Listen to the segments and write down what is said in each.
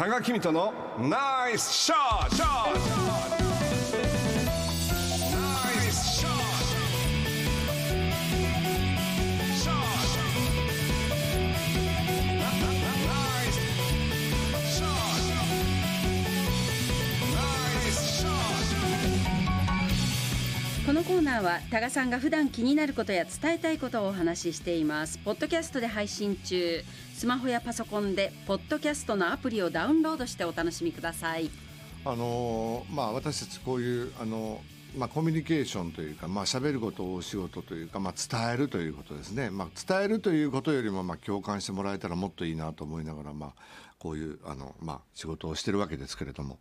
多賀公人のナイスショットコーナーは多賀さんが普段気になることや伝えたいことをお話ししています。ポッドキャストで配信中。スマホやパソコンでポッドキャストのアプリをダウンロードしてお楽しみください。あのまあ私たちこういうあのまあ、コミュニケーションというか、まあ喋ることをお仕事というか、まあ、伝えるということですね、まあ、伝えるということよりも、まあ、共感してもらえたらもっといいなと思いながら、まあ、こういうあの、まあ、仕事をしてるわけですけれども。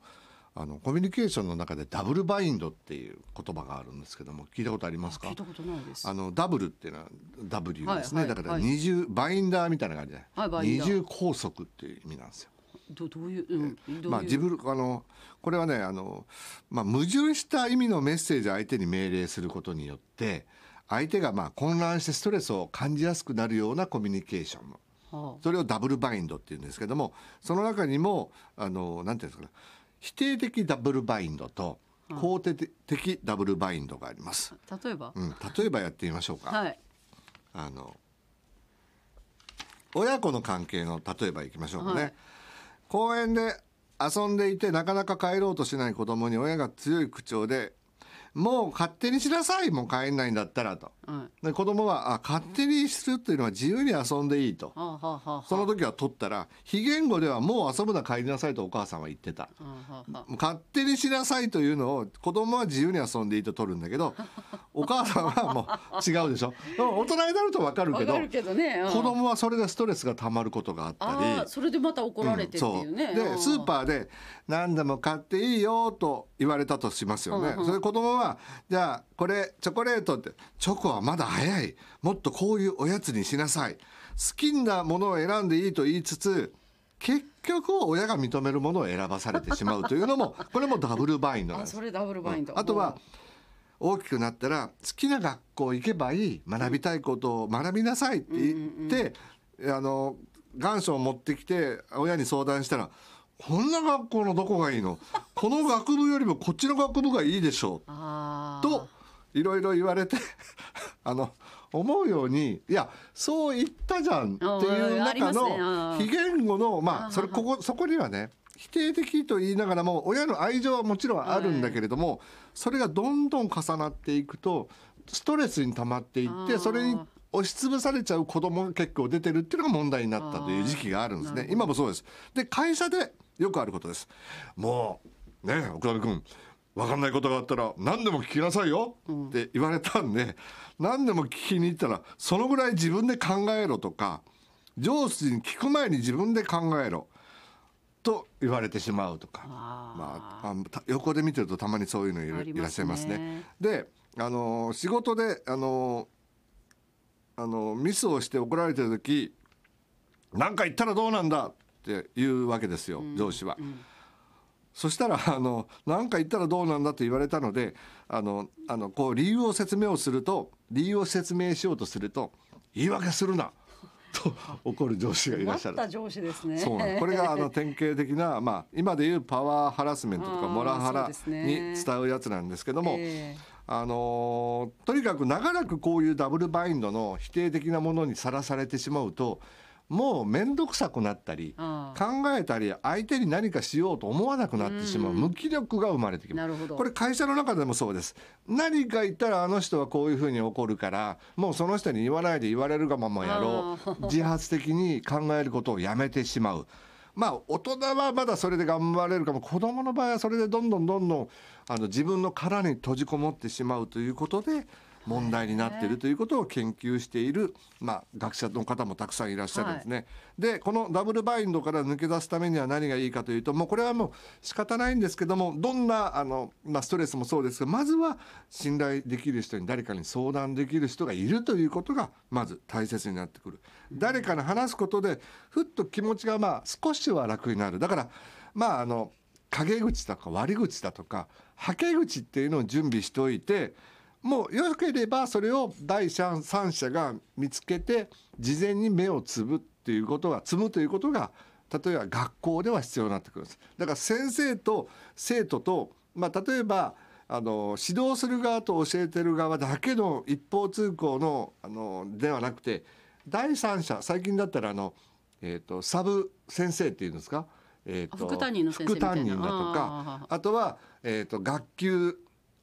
あのコミュニケーションの中でダブルバインドっていう言葉があるんですけども聞いたことありますか？聞いたことないです。あのダブルっていうのは W ですね、はいはいだから二重、バインダーみたいな感じで、はい二重拘束っていう意味なんですよ。どどういう、うん、どういう、まあ、自分あのこれはねあの、まあ、矛盾した意味のメッセージを相手に命令することによって相手がまあ混乱してストレスを感じやすくなるようなコミュニケーションの。はそれをダブルバインドっていうんですけどもその中にもあのなんていうんですかね否定的ダブルバインドと肯定的ダブルバインドがあります。あ、例えば、うん、例えばやってみましょうか。はい。あの親子の関係の例えばいきましょうかね、はい。公園で遊んでいてなかなか帰ろうとしない子供に親が強い口調で「もう勝手にしなさいもう帰んないんだったら」と。はい。で子供はあ勝手にするっていうのは自由に遊んでいいと。その時は取ったら非言語ではもう遊ぶな帰りなさいとお母さんは言ってた。勝手にしなさいというのを子供は自由に遊んでいいと取るんだけど お母さんはもう違うでしょ。大人になると分かるけどわかるけどね、うん。子供はそれでストレスがたまることがあったり。それでまた怒られてっていうね、うでスーパーで何でも買っていいよと言われたとしますよね、うんうん。それ子供はじゃあこれチョコレートってチョコはまだ早い。もっとこういうおやつにしなさい。好きなものを選んでいいと言いつつ結局親が認めるものを選ばされてしまうというのも これもダブルバインドなんです。あそれダブルバインド、あとは大きくなったら好きな学校行けばいい。学びたいことを学びなさいって言って、あの願書を持ってきて親に相談したら「こんな学校のどこがいいの？この学部よりもこっちの学部がいいでしょう」といろいろ言われて あの思うようにいやそう言ったじゃんっていう中の非言語のまあそれここそこにはね否定的と言いながらも親の愛情はもちろんあるんだけれどもそれがどんどん重なっていくとストレスに溜まっていってそれに押しつぶされちゃう子供が結構出てるっていうのが問題になったという時期があるんですね。今もそうです。で会社でよくあることです。もうね奥田君分かんないことがあったら何でも聞きなさいよって言われたんで、何でも聞きに行ったらそのぐらい自分で考えろとか上司に聞く前に自分で考えろと言われてしまうとか。まあ、あた横で見てるとたまにそういうのいるありますね。いらっしゃいますね。であの仕事であのあのミスをして怒られてる時何か言ったらどうなんだって言うわけですよ、上司は。そしたらあの何か言ったらどうなんだと言われたのであのあのこう理由を説明をすると理由を説明しようとすると言い訳するな と怒る上司がいらっしゃる。困った上司ですね。そうなんこれがあの 典型的な、まあ、今でいうパワーハラスメントとかモラハラに伝うやつなんですけども、ええ。あのーとにかく長らくこういうダブルバインドの否定的なものにさらされてしまうともう面倒くさくなったりあ考えたり相手に何かしようと思わなくなってしまう無気力が生まれてきます。これ会社の中でもそうです。何か言ったらあの人はこういうふうに怒るからもうその人に言わないで言われるがままやろあう自発的に考えることをやめてしまう。まあ大人はまだそれで頑張れるかも。子供の場合はそれでどんどんどんどんあの自分の殻に閉じこもってしまうということで問題になっているということを研究している、まあ、学者の方もたくさんいらっしゃるんですね。でこのダブルバインドから抜け出すためには何がいいかというともうこれはもう仕方ないんですけどもどんなあの、まあ、ストレスもそうですがまずは信頼できる人に誰かに相談できる人がいるということがまず大切になってくる。誰かに話すことでふっと気持ちがまあ少しは楽になる。だからまああの陰口とか悪口だとかはけ口っていうのを準備しておいてもうよければそれを第三者が見つけて事前に目をつぶっていうことが積むということが例えば学校では必要になってくるんですだから先生と生徒と、まあ、例えばあの指導する側と教えてる側だけの一方通行のあのではなくて第三者最近だったらあの、えー、とサブ先生っていうんですか、えーと副担任の先生みたいな。副担任だとかあとは、えー、と学級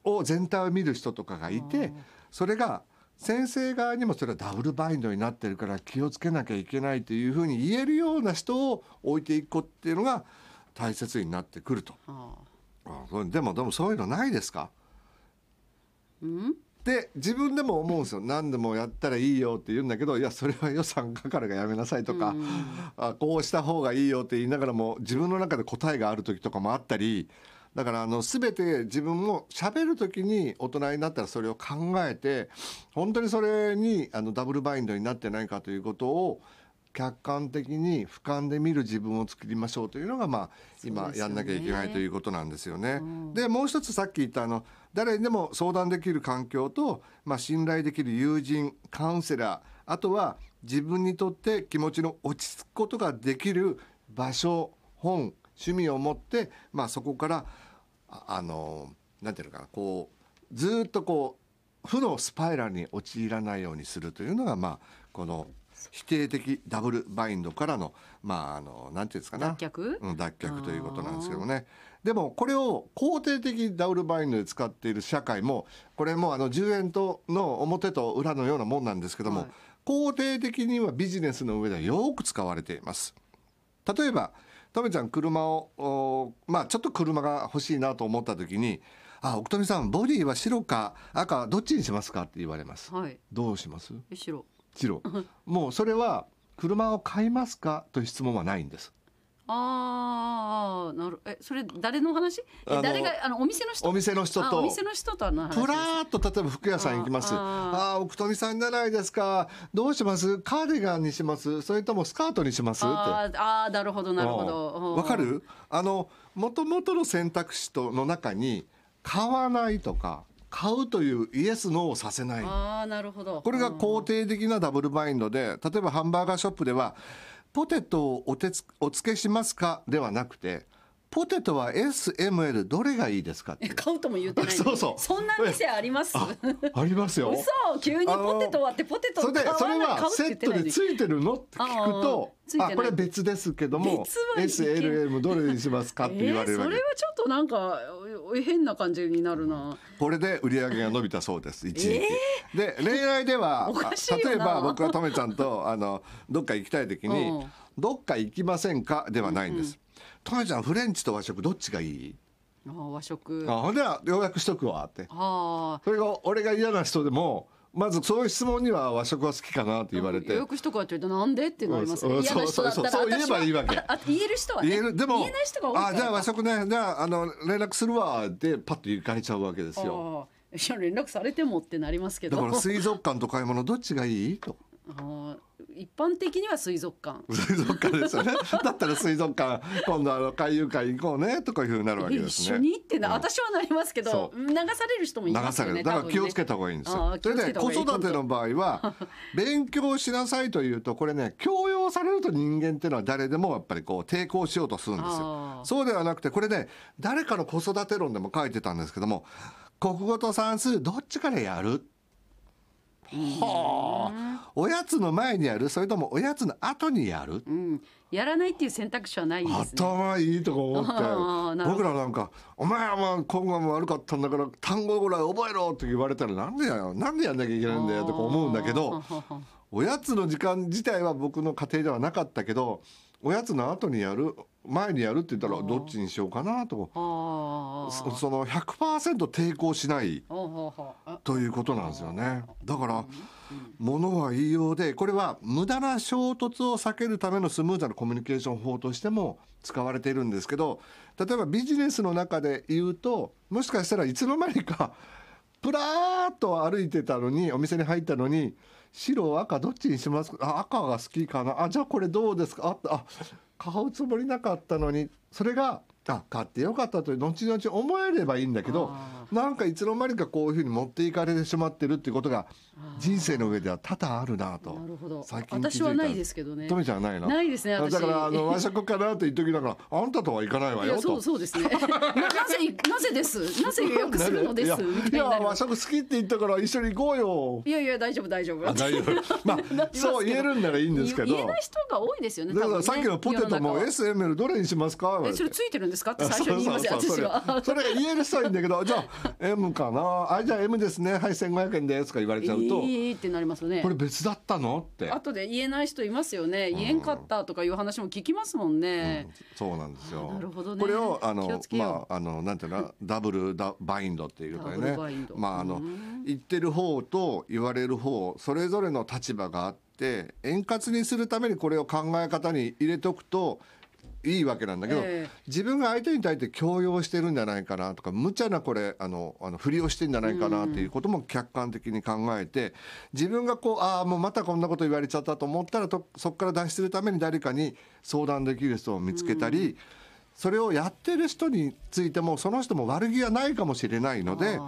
を全体を見る人とかがいてそれが先生側にもそれはダブルバインドになってるから気をつけなきゃいけないというふうに言えるような人を置いていくっていうのが大切になってくると。でもでもそういうのないですか？うん？で自分でも思うんですよ。何でもやったらいいよって言うんだけどいやそれは予算かかるからやめなさいとか、うん。あこうした方がいいよって言いながらも自分の中で答えがある時とかもあったりだからあの全て自分も喋る時に大人になったらそれを考えて本当にそれにあのダブルバインドになってないかということを客観的に俯瞰で見る自分を作りましょうというのがまあ今やんなきゃいけないということなんですよね。うんでもう一つさっき言ったあの誰にでも相談できる環境と、まあ、信頼できる友人カウンセラーあとは自分にとって気持ちの落ち着くことができる場所本趣味を持って、まあ、そこからああのなんていうのかなこうずーっとこう負のスパイラルに陥らないようにするというのが、まあ、この否定的ダブルバインドからのまああのなんていうんですかな。脱却？うん、脱却ということなんですけどね。でもこれを肯定的ダブルバインドで使っている社会もこれもあの10円との表と裏のようなもんなんですけども、はい。肯定的にはビジネスの上ではよく使われています。例えばとめちゃん車をおまあちょっと車が欲しいなと思った時に「あ奥富さんボディは白か赤どっちにしますか?」って言われます。はいどうします？後ろ白もうそれは車を買いますか？という質問はないんです。ああなるえそれ誰の話？えあの誰があのお店の人？お店の人と。あお店の人との話プラーっと例えば服屋さん行きます。あああー、奥富さんじゃないですか。どうします？カーディガンにします？それともスカートにします？って。あーあーなるほどなるほど。わかる？あの、もともとの選択肢との中に、買わないとか、買うというイエスノーをさせない。ああなるほど。これが肯定的なダブルバインドで、例えばハンバーガーショップでは、ポテトをおつお付けしますか？ではなくて、ポテトは SML どれがいいですかって。え買うとも言ってない。そうそう。そんな店あります？あありますよ。嘘！急にポテト割ってポテトそれでそれはセットでついてるのって聞くとあこれ別ですけども SLM どれにしますかって言われる。わけえーそれはちょっとなんかえ変な感じになるな。これで売り上げが伸びたそうです一時期、で恋愛では 例えば僕はとめちゃんとあのどっか行きたい時に うん「どっか行きませんか?」ではないんです。とめちゃんフレンチと和食どっちがいい？あー和食。あほんでは予約しとくわって。あそれが俺が嫌な人でもまずそういう質問には和食は好きかなって言われて。予約しとくわって言うとなんでってなりますうんね嫌な人だったらそう言えばいいわけ。ああ言える人はね。言える。でも言えない人が多いあじゃあ和食ねじゃああの連絡するわってパッと行かれちゃうわけですよ。あーいや連絡されてもってなりますけど。だから水族館と買い物どっちがいい？と。あー一般的には水族館。水族館ですよね。だったら水族館今度あの海遊会行こうねとかいうふうになるわけですね。一緒にってな、うん。私はなりますけどそ流される人もい流ますよねされる。だから気をつけたた方がいいんですあよー気をつけそれで子育ての場合は 勉強しなさいというとこれね強要されると人間っていうのは誰でもやっぱりこう抵抗しようとするんですよ。そうではなくてこれね誰かの子育て論でも書いてたんですけども国語と算数どっちからやるはあ。おやつの前にやる？それともおやつの後にやる？うん、やらないっていう選択肢はないですね。頭いいとか思って僕らなんか「お前はまあ今後も悪かったんだから単語ぐらい覚えろ」って言われたらなんでやよ？なんでやんなきゃいけないんだよとか思うんだけどおやつの時間自体は僕の家庭ではなかったけどおやつの後にやる前にやるって言ったらどっちにしようかなと。そその100%抵抗しない。ほうほうほということなんですよね。だからものは言いようでこれは無駄な衝突を避けるためのスムーズなコミュニケーション法としても使われているんですけど例えばビジネスの中で言うともしかしたらいつの間にかプラーっと歩いてたのにお店に入ったのに白赤どっちにします？かあ赤が好きかな？あじゃあこれどうですか？ああ買うつもりなかったのに。それがあ買ってよかったと後々思えればいいんだけどなんかいつの間にかこういうふうに持っていかれてしまってるっていうことが人生の上では多々あるなとなるほど。最近気づいた。私はないですけどね。トメちゃんはないの？ないですね私。だからあの 和食かなと言っときながらあんたとはいかないわいやそうよと。そうですね。ななぜなぜです？なぜ予約するのです？いや和食好きって言ったから一緒に行こうよ。いやいや大丈夫大丈夫。丈夫。まあ そう言えるんならいいんですけど。言えない人が多いですよねだからさっきのポテトも SML どれにしますか？えそれついてるんですか？って最初に言いますよ。私は。それ言える人はいいんだけどじゃあ M かな。あじゃあ M ですね。はい1500円です。とか言われちゃうと。いいってなりますね。これ別だったの？って。後で言えない人いますよね。言えんかったとかいう話も聞きますもんね、そうなんですよ。なるほどね。これをあのまああのなんていうの？ダブルダバインドっていうかね。まああのうん。言ってる方と言われる方それぞれの立場があって円滑にするためにこれを考え方に入れておくといいわけなんだけど、ええ。自分が相手に対して強要してるんじゃないかなとか無茶なこれあのあのふりをしてんじゃないかなっていうことも客観的に考えて自分がこうああもうまたこんなこと言われちゃったと思ったらとそこから脱出するために誰かに相談できる人を見つけたり、それをやってる人についてもその人も悪気はないかもしれないので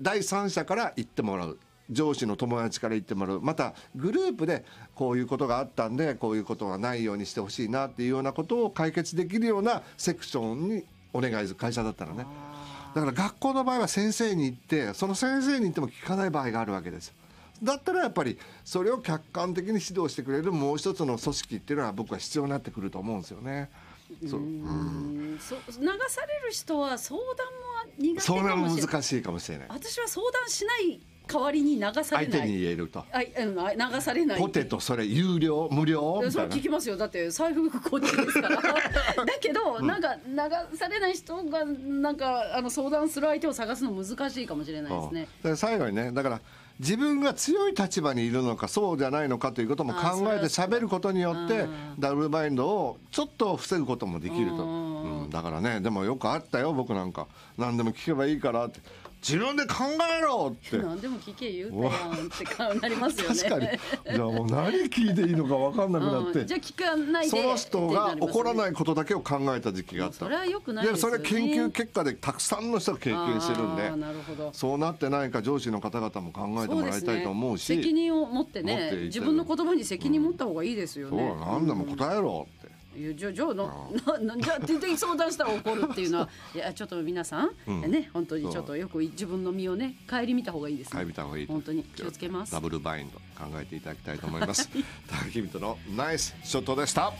第三者から言ってもらう上司の友達から言ってもらう。またグループでこういうことがあったんでこういうことがないようにしてほしいなっていうようなことを解決できるようなセクションにお願いする会社だったらね。だから学校の場合は先生に行ってその先生に言っても聞かない場合があるわけですだったらやっぱりそれを客観的に指導してくれるもう一つの組織っていうのは僕は必要になってくると思うんですよね。そう。うん。そう流される人は相談も苦手それはかもしれない。難しいかもしれない。私は相談しない代わりに流されない。相手に言えると。あ流されない。ポテトそれ有料？無料みたいな。それ聞。きますよ。だって財布こっちですから。だけど、なんか流されない人がなんかあの相談する相手を探すの難しいかもしれないですね。う最後にねだから自分が強い立場にいるのかそうじゃないのかということも考えて喋ることによってダブルバインドをちょっと防ぐこともできると、だからねでもよくあったよ僕なんか。何でも聞けばいいからって。自分で考えろって。何でも聞け言うたやんって顔になりますよね。確かに。じゃあもう何聞いていいのか分かんなくなって。うんじゃあ聞かないでその人が怒らいないことだけを考えた時期があった。それは良くないですよね。それは研究結果でたくさんの人が経験してるんで。なるほど。そうなってないか上司の方々も考えてもらいたいと思うし。責任を持ってね自分の言葉に責任持った方がいいですよそうね、何でも答えろ。って、いやじゃあじゃあなななじゃあって言って相談したら怒るっていうのは いやちょっと皆さん、うん。ね本当にちょっとよく自分の身をね顧みた方がいいですね。帰りた方がいいと。本当に気をつけます。ダブルバインド考えていただきたいと思います。高木人のナイスショットでした